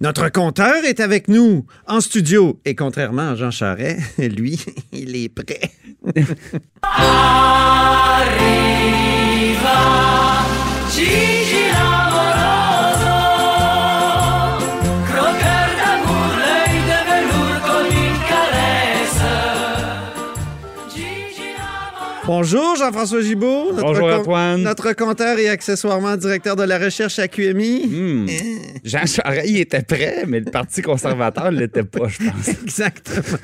Notre compteur est avec nous en studio. Et contrairement à Jean Charest, lui, il est prêt. Bonjour Jean-François Gibault. notre Bonjour, com- Antoine. Notre compteur et accessoirement directeur de la recherche à QMI. Hmm. Jean Charest, il était prêt, mais le Parti conservateur ne l'était pas, je pense. Exactement.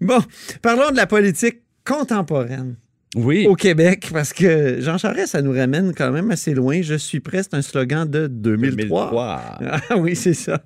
bon, parlons de la politique contemporaine Oui. au Québec, parce que Jean Charest, ça nous ramène quand même assez loin. Je suis prêt, c'est un slogan de 2003. 2003. Ah oui, c'est ça.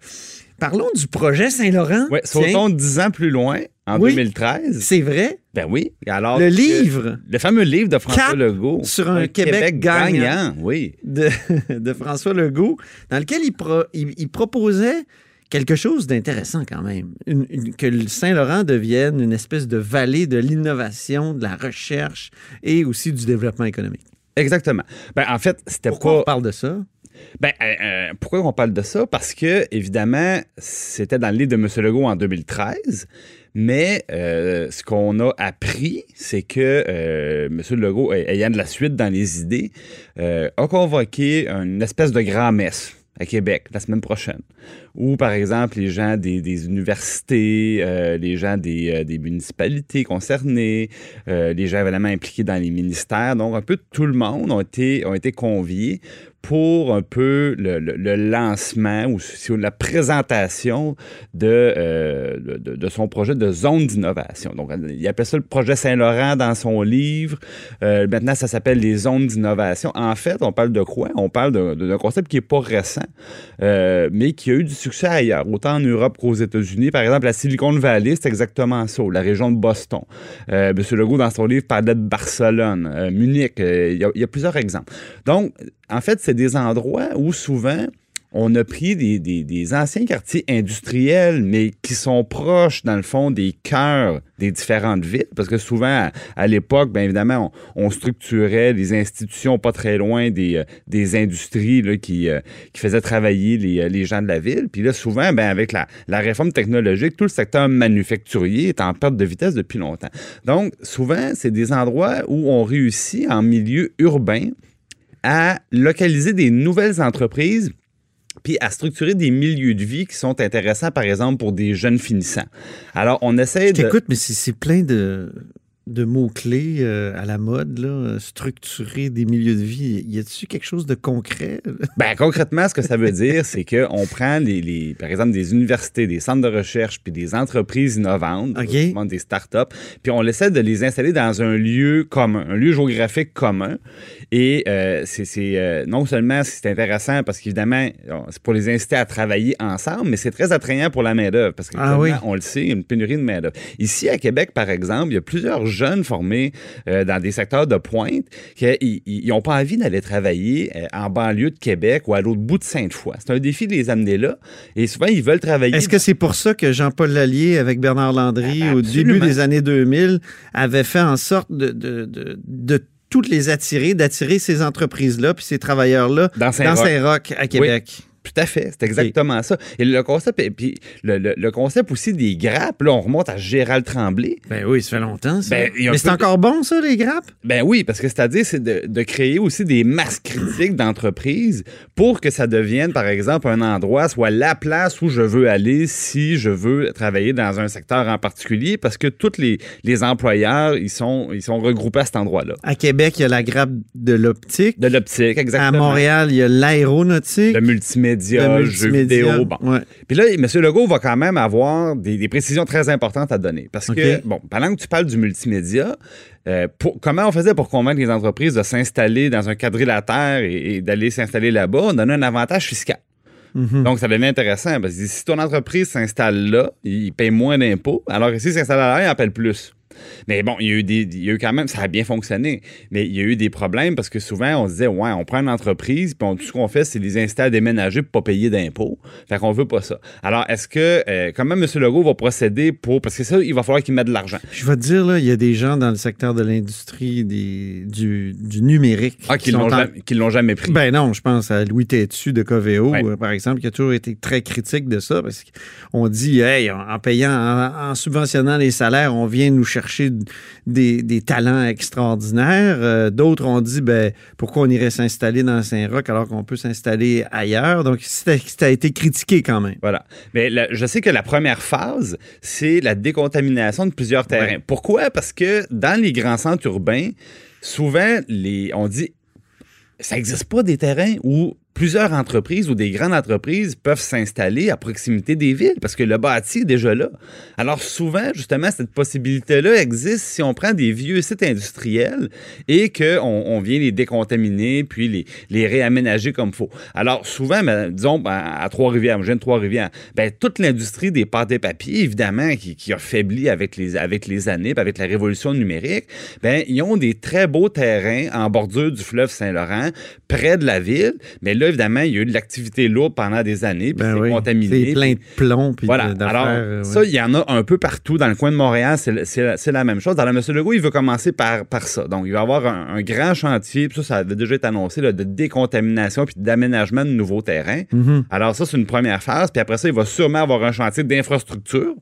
Parlons du projet Saint-Laurent. Tiens, sautons dix ans plus loin, en Oui. 2013. C'est vrai. Ben oui. Alors, Le livre Le fameux livre de François Cap Legault. sur un Québec gagnant. Oui. de, de François Legault, dans lequel il, pro- il- il proposait quelque chose d'intéressant quand même. Une- une- que le Saint-Laurent devienne une espèce de vallée de l'innovation, de la recherche et aussi du développement économique. Exactement. Ben, en fait, c'était Pourquoi on pas. parle de ça? Ben, euh, euh, pourquoi on parle de ça? Parce que, évidemment, c'était dans le livre de M. Legault en 2013. Mais euh, ce qu'on a appris, c'est que euh, M. Legault, ay- ayant de la suite dans les idées, euh, a convoqué une espèce de grand-messe à Québec la semaine prochaine, où, par exemple, les gens des, universités, euh, les gens des, euh, municipalités concernées, euh, les gens évidemment impliqués dans les ministères, donc un peu tout le monde ont été, ont été conviés pour un peu le, lancement ou la présentation de, euh, de, de- son projet de zone d'innovation. Donc, il appelle ça le projet Saint-Laurent dans son livre. Euh, maintenant, ça s'appelle les zones d'innovation. En fait, on parle de quoi? On parle d'un concept qui n'est pas récent, euh, mais qui a eu du succès ailleurs, autant en Europe qu'aux États-Unis. Par exemple, la Silicon Valley, c'est exactement ça, la région de Boston. M. Legault, dans son livre, parlait de Barcelone, Munich. Il y, il y a plusieurs exemples. Donc, en fait, c'est des endroits où souvent on a pris des, des- anciens quartiers industriels, mais qui sont proches, dans le fond, des cœurs des différentes villes, parce que souvent, à, l'époque, bien évidemment, on, structurait les institutions pas très loin des, euh, industries euh, qui faisaient travailler les, euh, les gens de la ville. Puis là, souvent, ben, avec la, la réforme technologique, tout le secteur manufacturier est en perte de vitesse depuis longtemps. Donc, souvent, c'est des endroits où on réussit en milieu urbain à localiser des nouvelles entreprises puis à structurer des milieux de vie qui sont intéressants, par exemple, pour des jeunes finissants. Alors, on essaie Je de... t'écoute, mais c'est plein de, de mots-clés euh, à la mode, là, structurer des milieux de vie. Y a-t-il quelque chose de concret? Ben, concrètement, ce que ça veut dire, c'est qu'on prend, les, les- par exemple, des universités, des centres de recherche, puis des entreprises innovantes, OK. justement des startups, puis on essaie de les installer dans un lieu commun, un lieu géographique commun. Et euh, c'est c'est, euh, non seulement c'est intéressant parce qu'évidemment, c'est pour les inciter à travailler ensemble, mais c'est très attrayant pour la main-d'œuvre parce que Ah oui. on le sait, il y a une pénurie de main-d'œuvre. Ici, à Québec, par exemple, il y a plusieurs jeunes formés euh, dans des secteurs de pointe qui n'ont pas envie d'aller travailler euh, en banlieue de Québec ou à l'autre bout de Sainte-Foy. C'est un défi de les amener là. Et souvent, ils veulent travailler. Est-ce que c'est pour ça que Jean-Paul Lallier, avec Bernard Landry, au Absolument. début des années 2000, avait fait en sorte de, de, de, de toutes les attirer, d'attirer ces entreprises-là puis ces travailleurs-là Dans. Saint-Roch, à Québec? Tout à fait, c'est exactement ça. Et le concept, et puis le, le- le concept aussi des grappes, là, on remonte à Gérald Tremblay. Ben oui, ça fait longtemps, ça. Ben, Mais c'est encore bon, ça, les grappes? Ben oui, parce que c'est-à-dire, c'est de, de créer aussi des masses critiques d'entreprise pour que ça devienne, par exemple, un endroit, soit la place où je veux aller si je veux travailler dans un secteur en particulier, parce que tous les, les employeurs, ils sont, ils sont regroupés à cet endroit-là. À Québec, il y a la grappe de l'optique. De l'optique, À exactement. Montréal, il y a l'aéronautique. Le multimédia, Le jeux multimédia. vidéo, bon. Ouais. Puis là, M. Legault va quand même avoir des, des précisions très importantes à donner. Parce que, bon, pendant que tu parles du multimédia, euh, pour- comment on faisait pour convaincre les entreprises de s'installer dans un quadrilatère et, et d'aller s'installer là-bas? On donnait un avantage fiscal. Mhm. Donc, ça devient intéressant parce que si ton entreprise s'installe là, il paye moins d'impôts, alors que s'il s'installe là, il en paye plus. Mais bon, il y, a eu des, il y a eu quand même, ça a bien fonctionné, mais il y a eu des problèmes parce que souvent, on se disait, ouais, on prend une entreprise, puis on- tout ce qu'on fait, c'est les inciter à déménager pour pas payer d'impôts. Fait qu'on veut pas ça. Alors, est-ce que, euh, comment M. Legault va procéder pour, parce que ça, il va falloir qu'il mette de l'argent. Je vais te dire, là, il y a des gens dans le secteur de l'industrie du, du numérique. Ah, qui sont l'ont en- jamais, pris. Ben non, je pense à Louis Tétu de Coveo, Ouais. euh, par exemple, qui a toujours été très critique de ça, parce qu'on dit, hey, en en payant, en, en subventionnant les salaires, on vient nous chercher des, des talents extraordinaires. Euh, D'autres ont dit, ben, pourquoi on irait s'installer dans Saint-Roch alors qu'on peut s'installer ailleurs? Donc, ça ça a été critiqué quand même. Voilà. Mais la- je sais que la première phase, c'est la décontamination de plusieurs terrains. Ouais. Pourquoi? Parce que dans les grands centres urbains, souvent, les, on dit, ça n'existe pas des terrains où plusieurs entreprises ou des grandes entreprises peuvent s'installer à proximité des villes parce que le bâti est déjà là. Alors souvent, justement, cette possibilité-là existe si on prend des vieux sites industriels et qu'on on vient les décontaminer puis les, les réaménager comme il faut. Alors souvent, ben, disons, ben, à Trois-Rivières, je viens de Trois-Rivières, ben, toute l'industrie des pâtes et papiers, évidemment, qui, qui a faibli avec les, avec les années, avec la révolution numérique, ben, ils ont des très beaux terrains en bordure du fleuve Saint-Laurent, près de la ville. Mais là, évidemment, il y a eu de l'activité lourde pendant des années, puis Ben c'est oui. contaminé. C'est plein de plomb puis Voilà. Alors, euh, ouais. ça, il y en a un peu partout dans le coin de Montréal. C'est la même chose. La Monsieur Legault, il veut commencer par, par ça. Donc, il va avoir un, un grand chantier, puis ça, ça a déjà été annoncé, là, de décontamination puis d'aménagement de nouveaux terrains. Mhm. Alors, ça, c'est une première phase. Puis après ça, il va sûrement avoir un chantier d'infrastructure.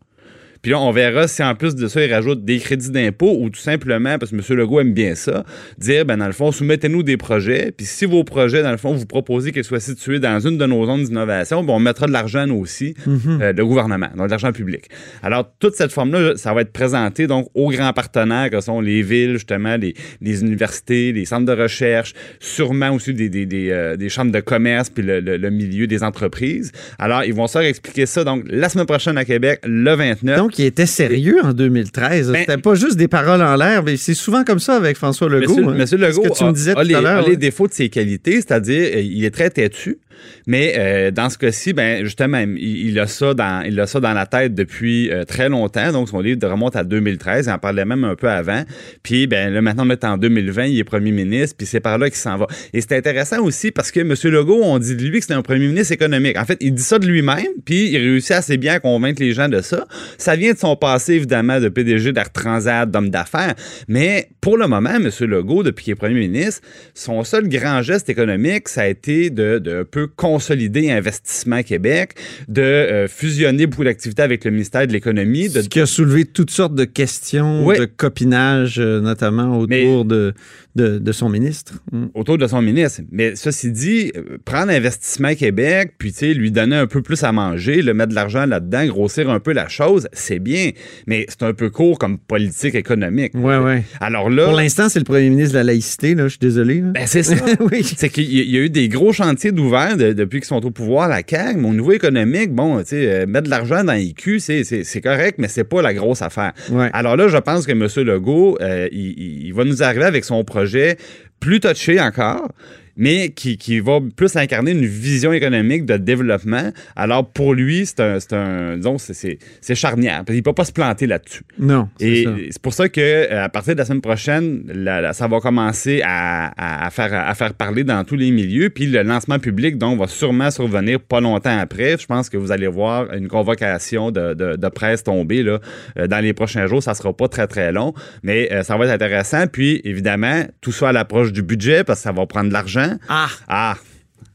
Puis là, on verra si en plus de ça, il rajoute des crédits d'impôt ou tout simplement, parce que M. Legault aime bien ça, dire, ben dans le fond, soumettez-nous des projets. Puis si vos projets, dans le fond, vous proposez qu'ils soient situés dans une de nos zones d'innovation, ben on mettra de l'argent nous aussi, euh, le gouvernement, donc de l'argent public. Alors, toute cette forme-là, ça va être présenté donc aux grands partenaires que sont les villes, justement, les, les universités, les centres de recherche, sûrement aussi des, des, des, euh, des chambres de commerce, puis le, le- le milieu des entreprises. Alors, ils vont se expliquer ça, donc, la semaine prochaine à Québec, le 29. Donc, il était sérieux en 2013. Ben- C'était pas juste des paroles en l'air, mais c'est souvent comme ça avec François Legault. Monsieur, hein. Monsieur Legault Ce que tu a, me disais a tout les, à l'heure. les défauts de ses qualités, c'est-à-dire euh, il est très têtu. Mais euh, dans ce cas-ci, ben justement, il, il a ça dans il a ça dans la tête depuis euh, très longtemps. Donc son livre remonte à 2013. Il en parlait même un peu avant. Puis ben là maintenant on est en 2020, il est premier ministre. Puis c'est par là qu'il s'en va. Et c'est intéressant aussi parce que M. Legault, on dit de lui que c'est un premier ministre économique. En fait, il dit ça de lui-même. Puis il réussit assez bien à convaincre les gens de ça. Ça vient de son passé évidemment de PDG d'Air Transat, d'homme d'affaires. Mais pour le moment, M. Legault, depuis qu'il est premier ministre, son seul grand geste économique, ça a été de, de un peu consolider Investissement Québec, de euh, fusionner beaucoup d'activités avec le ministère de l'Économie, de Ce qui a soulevé toutes sortes de questions, Oui. de copinage, euh, notamment autour de, de, de son ministre. Mm. autour de son ministre. Mais ceci dit, euh, prendre Investissement Québec, puis lui donner un peu plus à manger, le mettre de l'argent là-dedans, grossir un peu la chose, c'est bien. Mais c'est un peu court comme politique économique. Ouais, ouais. Alors là, Pour l'instant, c'est le premier ministre de la laïcité, là, je suis désolé. là. ben c'est ça. oui. C'est qu'il y a- il y a eu des gros chantiers d'ouvert de- depuis qu'ils sont au pouvoir, la CAQ, mais au niveau économique, bon, tu sais, euh, mettre de l'argent dans l'IQ, c'est c'est- c'est correct, mais c'est pas la grosse affaire. Ouais. Alors là, je pense que M. Legault, euh, il, il- il va nous arriver avec son projet plus touché encore, mais qui, qui va plus incarner une vision économique de développement. Alors pour lui, c'est un, c'est un, disons, c'est- c'est c'est charnière. Il ne peut pas se planter là-dessus. Non, c'est Et c'est pour ça que euh, à partir de la semaine prochaine, la- la- ça va commencer à, à- faire, à faire parler dans tous les milieux. Puis le lancement public, donc, va sûrement survenir pas longtemps après. Je pense que vous allez voir une convocation de, de- de presse tomber là, euh, dans les prochains jours. Ça sera pas très, très long, mais euh, ça va être intéressant. Puis, évidemment, tout ça à l'approche du budget, parce que ça va prendre de l'argent. Ah! Ah!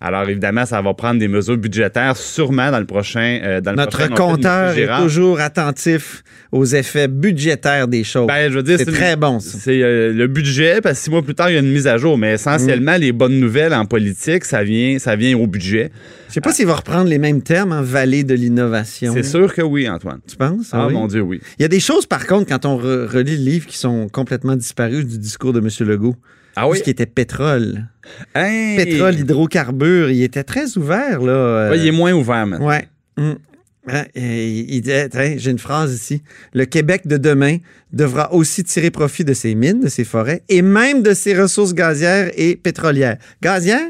Alors, évidemment, ça va prendre des mesures budgétaires, sûrement dans le prochain. euh, dans le Notre prochain- compteur est toujours attentif aux effets budgétaires des choses. Ben, je veux dire, c'est une- très bon. C'est euh, le budget, parce que six mois plus tard, il y a une mise à jour. Mais essentiellement, Mm. les bonnes nouvelles en politique, ça vient, ça vient au budget. Je sais pas s'il va reprendre les mêmes termes en vallée de l'innovation. C'est sûr que oui, Antoine. Tu penses? Ah, oui? mon Dieu, oui. Il y a des choses, par contre, quand on re- relit le livre, qui sont complètement disparues du discours de M. Legault. Ah Tout ce qui était pétrole. Hey! Pétrole, hydrocarbures, il était très ouvert, là. euh, Ouais, il est moins ouvert maintenant. Ouais. Hum. Hein, et il j'ai une phrase ici. Le Québec de demain devra aussi tirer profit de ses mines, de ses forêts et même de ses ressources gazières et pétrolières. Gazières?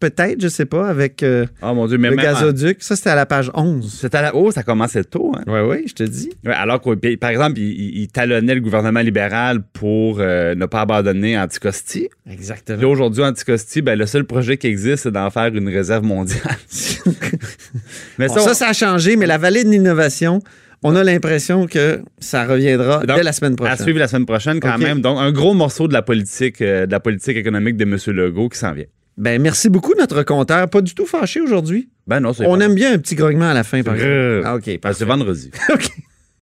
Peut-être, je sais pas, avec euh, Oh mon Dieu, mais le même en- gazoduc. Ça, c'était à la page 11. C'était à la... Oh, ça commençait tôt, hein? Oui, oui, je te dis. Ouais, alors que, par exemple, il, talonnait le gouvernement libéral pour euh, ne pas abandonner Anticosti. Exactement. Puis là, aujourd'hui, Anticosti, ben, le seul projet qui existe, c'est d'en faire une réserve mondiale. mais Bon, ça, ça, on- ça a changé, mais la vallée de l'innovation, on a l'impression que ça reviendra Donc, dès la semaine à prochaine. suivre la semaine prochaine quand même. Donc, un gros morceau de la politique, euh, de la politique économique de M. Legault qui s'en vient. Ben, merci beaucoup, notre compteur. Pas du tout fâché aujourd'hui. Ben non, c'est On pas- aime bien un petit grognement à la fin, par exemple. Ah, OK, Ah, parfait. c'est vendredi. OK.